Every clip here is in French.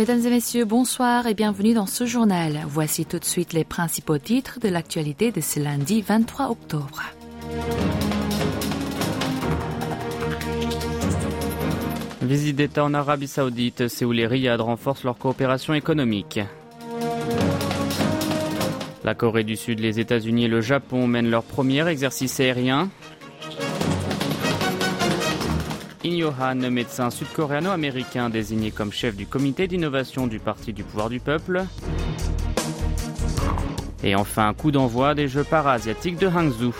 Mesdames et messieurs, bonsoir et bienvenue dans ce journal. Voici tout de suite les principaux titres de l'actualité de ce lundi 23 octobre. Visite d'État en Arabie Saoudite, Séoul et Riyad renforcent leur coopération économique. La Corée du Sud, les États-Unis et le Japon mènent leur premier exercice aérien. In Han, médecin sud-coréano-américain désigné comme chef du comité d'innovation du Parti du pouvoir du peuple. Et enfin, coup d'envoi des Jeux para-asiatiques de Hangzhou.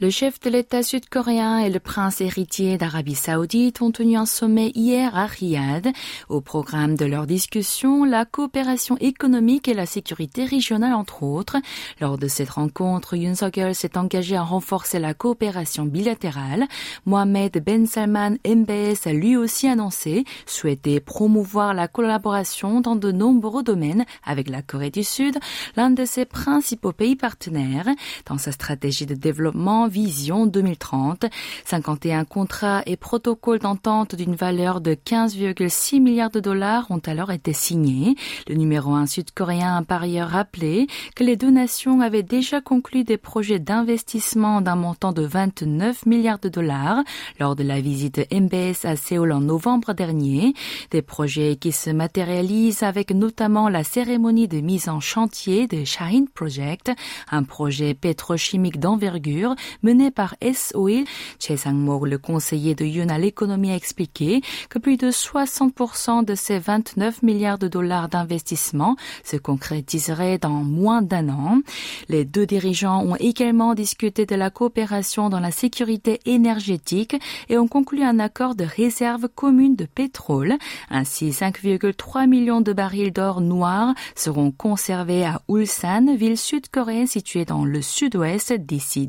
Le chef de l'État sud-coréen et le prince héritier d'Arabie saoudite ont tenu un sommet hier à Riyad. Au programme de leur discussion, la coopération économique et la sécurité régionale entre autres. Lors de cette rencontre, Yoon Suk-yeol s'est engagé à renforcer la coopération bilatérale. Mohamed Ben Salman MBS a lui aussi annoncé souhaiter promouvoir la collaboration dans de nombreux domaines avec la Corée du Sud, l'un de ses principaux pays partenaires. Dans sa stratégie de développement, Vision 2030. 51 contrats et protocoles d'entente d'une valeur de 15,6 milliards de dollars ont alors été signés. Le numéro 1 sud-coréen a par ailleurs rappelé que les deux nations avaient déjà conclu des projets d'investissement d'un montant de 29 milliards de dollars lors de la visite MBS à Séoul en novembre dernier. Des projets qui se matérialisent avec notamment la cérémonie de mise en chantier de Shaheen Project, un projet pétrochimique d'envergure mené par S-Oil. Che sang le conseiller de Yun à l'économie, a expliqué que plus de 60% de ces 29 milliards de dollars d'investissement se concrétiseraient dans moins d'un an. Les deux dirigeants ont également discuté de la coopération dans la sécurité énergétique et ont conclu un accord de réserve commune de pétrole. Ainsi, 5,3 millions de barils d'or noir seront conservés à Ulsan, ville sud-coréenne située dans le sud-ouest d'ici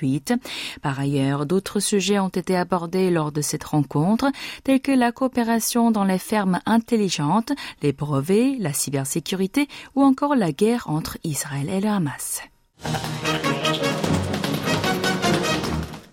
2028. Par ailleurs, d'autres sujets ont été abordés lors de cette rencontre, tels que la coopération dans les fermes intelligentes, les brevets, la cybersécurité ou encore la guerre entre Israël et le Hamas.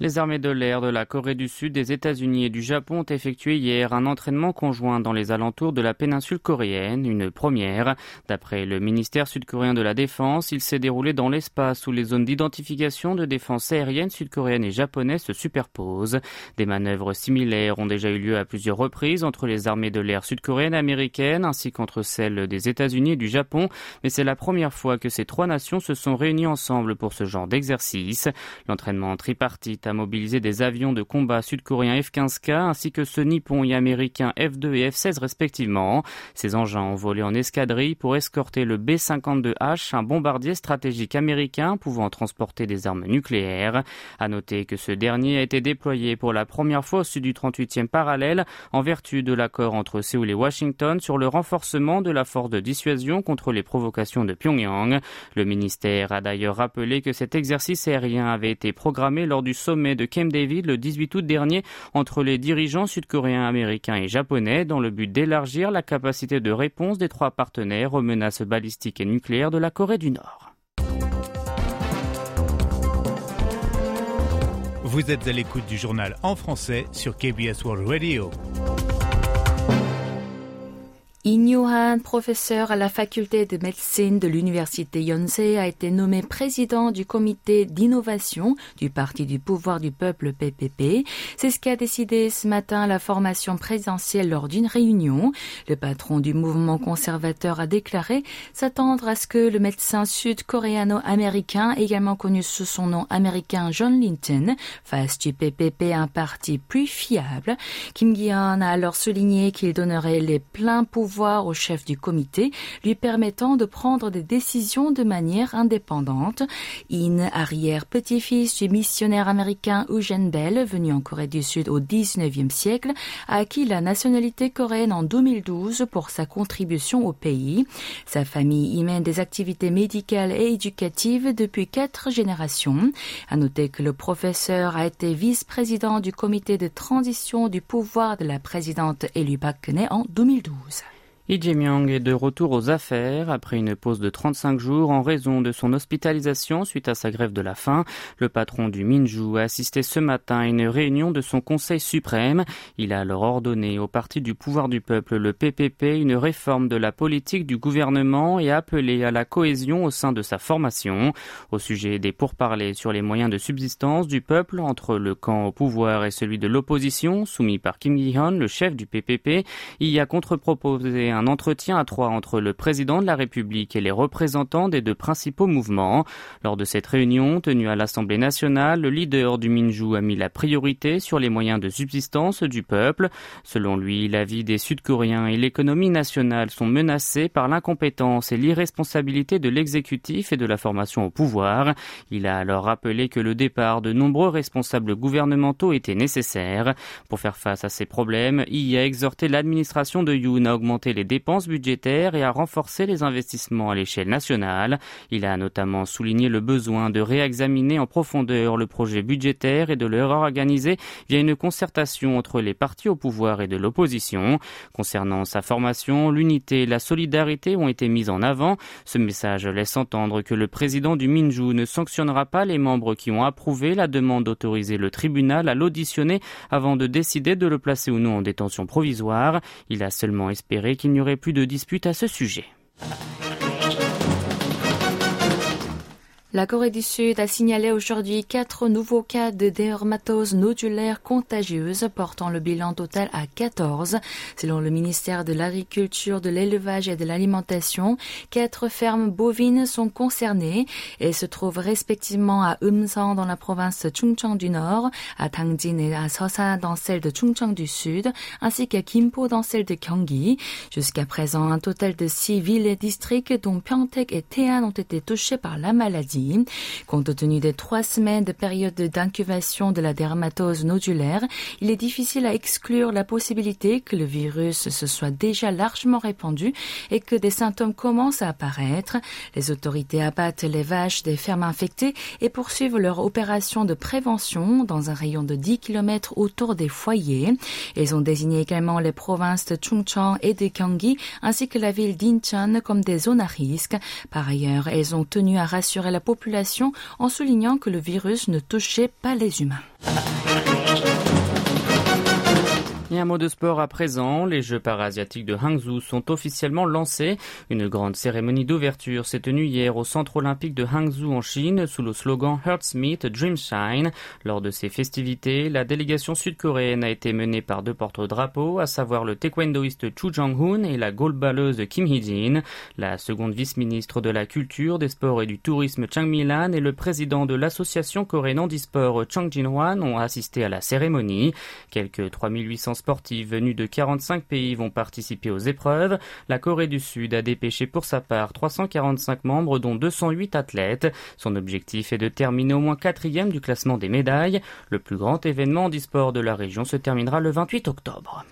Les armées de l'air de la Corée du Sud, des États-Unis et du Japon ont effectué hier un entraînement conjoint dans les alentours de la péninsule coréenne, une première. D'après le ministère sud-coréen de la Défense, il s'est déroulé dans l'espace où les zones d'identification de défense aérienne sud-coréenne et japonaise se superposent. Des manœuvres similaires ont déjà eu lieu à plusieurs reprises entre les armées de l'air sud-coréenne américaine ainsi qu'entre celles des États-Unis et du Japon, mais c'est la première fois que ces trois nations se sont réunies ensemble pour ce genre d'exercice. L'entraînement tripartite mobiliser des avions de combat sud-coréens F-15K ainsi que ceux nippons et américains F-2 et F-16 respectivement. Ces engins ont volé en escadrille pour escorter le B-52H, un bombardier stratégique américain pouvant transporter des armes nucléaires. À noter que ce dernier a été déployé pour la première fois au sud du 38e parallèle en vertu de l'accord entre Séoul et Washington sur le renforcement de la force de dissuasion contre les provocations de Pyongyang. Le ministère a d'ailleurs rappelé que cet exercice aérien avait été programmé lors du sommet de Camp David le 18 août dernier entre les dirigeants sud-coréens, américains et japonais dans le but d'élargir la capacité de réponse des trois partenaires aux menaces balistiques et nucléaires de la Corée du Nord. Vous êtes à l'écoute du journal en français sur KBS World Radio. In professeur à la faculté de médecine de l'université Yonsei, a été nommé président du comité d'innovation du Parti du pouvoir du peuple PPP. C'est ce qu'a décidé ce matin la formation présidentielle lors d'une réunion. Le patron du mouvement conservateur a déclaré s'attendre à ce que le médecin sud-coréano-américain, également connu sous son nom américain John Linton, fasse du PPP un parti plus fiable. Kim Gi-yeon a alors souligné qu'il donnerait les pleins pouvoirs au chef du comité, lui permettant de prendre des décisions de manière indépendante. In, arrière-petit-fils du missionnaire américain Eugene Bell, venu en Corée du Sud au XIXe siècle, a acquis la nationalité coréenne en 2012 pour sa contribution au pays. Sa famille y mène des activités médicales et éducatives depuis quatre générations. À noter que le professeur a été vice-président du comité de transition du pouvoir de la présidente élue Park en 2012. Lee Jae-myung est de retour aux affaires après une pause de 35 jours en raison de son hospitalisation suite à sa grève de la faim. Le patron du Minju a assisté ce matin à une réunion de son Conseil suprême. Il a alors ordonné au Parti du pouvoir du peuple, le PPP, une réforme de la politique du gouvernement et appelé à la cohésion au sein de sa formation. Au sujet des pourparlers sur les moyens de subsistance du peuple entre le camp au pouvoir et celui de l'opposition, soumis par Kim Gi-hyun, le chef du PPP, y a contre-proposé un entretien à trois entre le président de la République et les représentants des deux principaux mouvements. Lors de cette réunion tenue à l'Assemblée nationale, le leader du Minju a mis la priorité sur les moyens de subsistance du peuple. Selon lui, la vie des Sud-Coréens et l'économie nationale sont menacées par l'incompétence et l'irresponsabilité de l'exécutif et de la formation au pouvoir. Il a alors rappelé que le départ de nombreux responsables gouvernementaux était nécessaire. Pour faire face à ces problèmes, il a exhorté l'administration de Yoon à augmenter les dépenses budgétaires et à renforcer les investissements à l'échelle nationale. Il a notamment souligné le besoin de réexaminer en profondeur le projet budgétaire et de le réorganiser via une concertation entre les partis au pouvoir et de l'opposition. Concernant sa formation, l'unité et la solidarité ont été mises en avant. Ce message laisse entendre que le président du Minju ne sanctionnera pas les membres qui ont approuvé la demande d'autoriser le tribunal à l'auditionner avant de décider de le placer ou non en détention provisoire. Il a seulement espéré qu'il n'y aurait plus de disputes à ce sujet. La Corée du Sud a signalé aujourd'hui quatre nouveaux cas de dermatose nodulaire contagieuse, portant le bilan total à 14. Selon le ministère de l'Agriculture, de l'Élevage et de l'Alimentation, quatre fermes bovines sont concernées et se trouvent respectivement à Eumsan dans la province de Chungcheong du Nord, à Tangjin et à Seosan dans celle de Chungcheong du Sud, ainsi qu'à Gimpo dans celle de Gyeonggi. Jusqu'à présent, un total de six villes et districts, dont Pyeongtaek et Taean, ont été touchés par la maladie. Compte tenu des trois semaines de période d'incubation de la dermatose nodulaire, il est difficile à exclure la possibilité que le virus se soit déjà largement répandu et que des symptômes commencent à apparaître. Les autorités abattent les vaches des fermes infectées et poursuivent leur opération de prévention dans un rayon de 10 km autour des foyers. Ils ont désigné également les provinces de Chungcheong et de Gyeonggi ainsi que la ville d'Incheon comme des zones à risque. Par ailleurs, elles ont tenu à rassurer la population en soulignant que le virus ne touchait pas les humains. Et un mot de sport à présent. Les Jeux parasiatiques de Hangzhou sont officiellement lancés. Une grande cérémonie d'ouverture s'est tenue hier au centre olympique de Hangzhou en Chine sous le slogan Hearts Meet Dream Shine. Lors de ces festivités, la délégation sud-coréenne a été menée par deux porte-drapeaux, à savoir le taekwondoïste Chu Jong-hoon et la goalballeuse Kim Hee-jin. La seconde vice-ministre de la Culture, des Sports et du Tourisme Chang Mi-lan et le président de l'association coréenne handisport Chang Jin-hwan ont assisté à la cérémonie. Quelques 3800 sportifs venus de 45 pays vont participer aux épreuves. La Corée du Sud a dépêché pour sa part 345 membres dont 208 athlètes. Son objectif est de terminer au moins quatrième du classement des médailles. Le plus grand événement d'e-sport de la région se terminera le 28 octobre.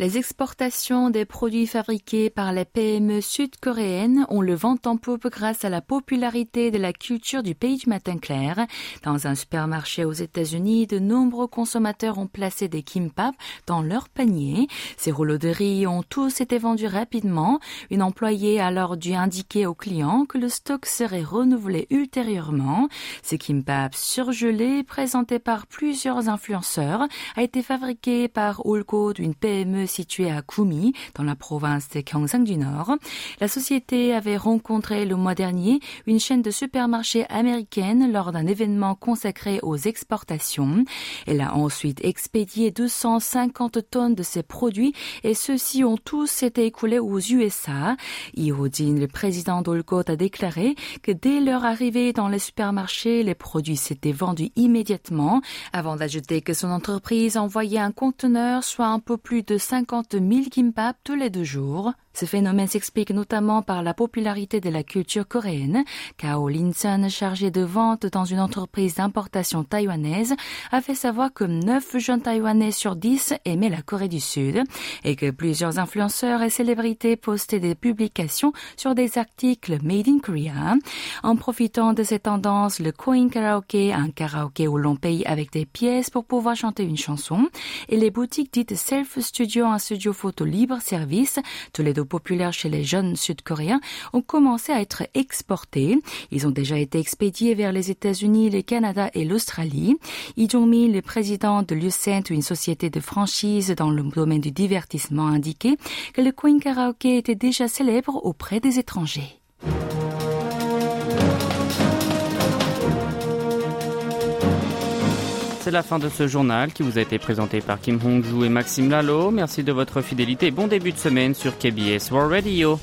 Les exportations des produits fabriqués par les PME sud-coréennes ont le vent en poupe grâce à la popularité de la culture du pays du matin clair. Dans un supermarché aux États-Unis, de nombreux consommateurs ont placé des kimbap dans leur panier. Ces rouleaux de riz ont tous été vendus rapidement. Une employée a alors dû indiquer aux clients que le stock serait renouvelé ultérieurement. Ces kimbap surgelés, présentés par plusieurs influenceurs, a été fabriqué par Ulco d'une PME située à Kumi, dans la province de Gyeongsang du Nord. La société avait rencontré le mois dernier une chaîne de supermarchés américaine lors d'un événement consacré aux exportations. Elle a ensuite expédié 250 tonnes de ces produits et ceux-ci ont tous été écoulés aux USA. Ihodin, le président d'Olcot, a déclaré que dès leur arrivée dans les supermarchés, les produits s'étaient vendus immédiatement, avant d'ajouter que son entreprise envoyait un conteneur, soit un peu plus de 5 50 000 kimbap tous les deux jours. Ce phénomène s'explique notamment par la popularité de la culture coréenne. Kao Linson, chargé de vente dans une entreprise d'importation taïwanaise, a fait savoir que 9 jeunes taïwanais sur 10 aimaient la Corée du Sud et que plusieurs influenceurs et célébrités postaient des publications sur des articles made in Korea. En profitant de cette tendance, le Coin Karaoke, un karaoké où l'on paye avec des pièces pour pouvoir chanter une chanson, et les boutiques dites Self Studio, un studio photo libre service, tous les deux populaires chez les jeunes sud-coréens ont commencé à être exportés. Ils ont déjà été expédiés vers les États-Unis, le Canada et l'Australie. Lee Jong-mi, le président de Lucent, une société de franchise dans le domaine du divertissement, a indiqué que le Queen Karaoke était déjà célèbre auprès des étrangers. C'est la fin de ce journal qui vous a été présenté par Kim Hong-joo et Maxime Lalo. Merci de votre fidélité. Bon début de semaine sur KBS World Radio.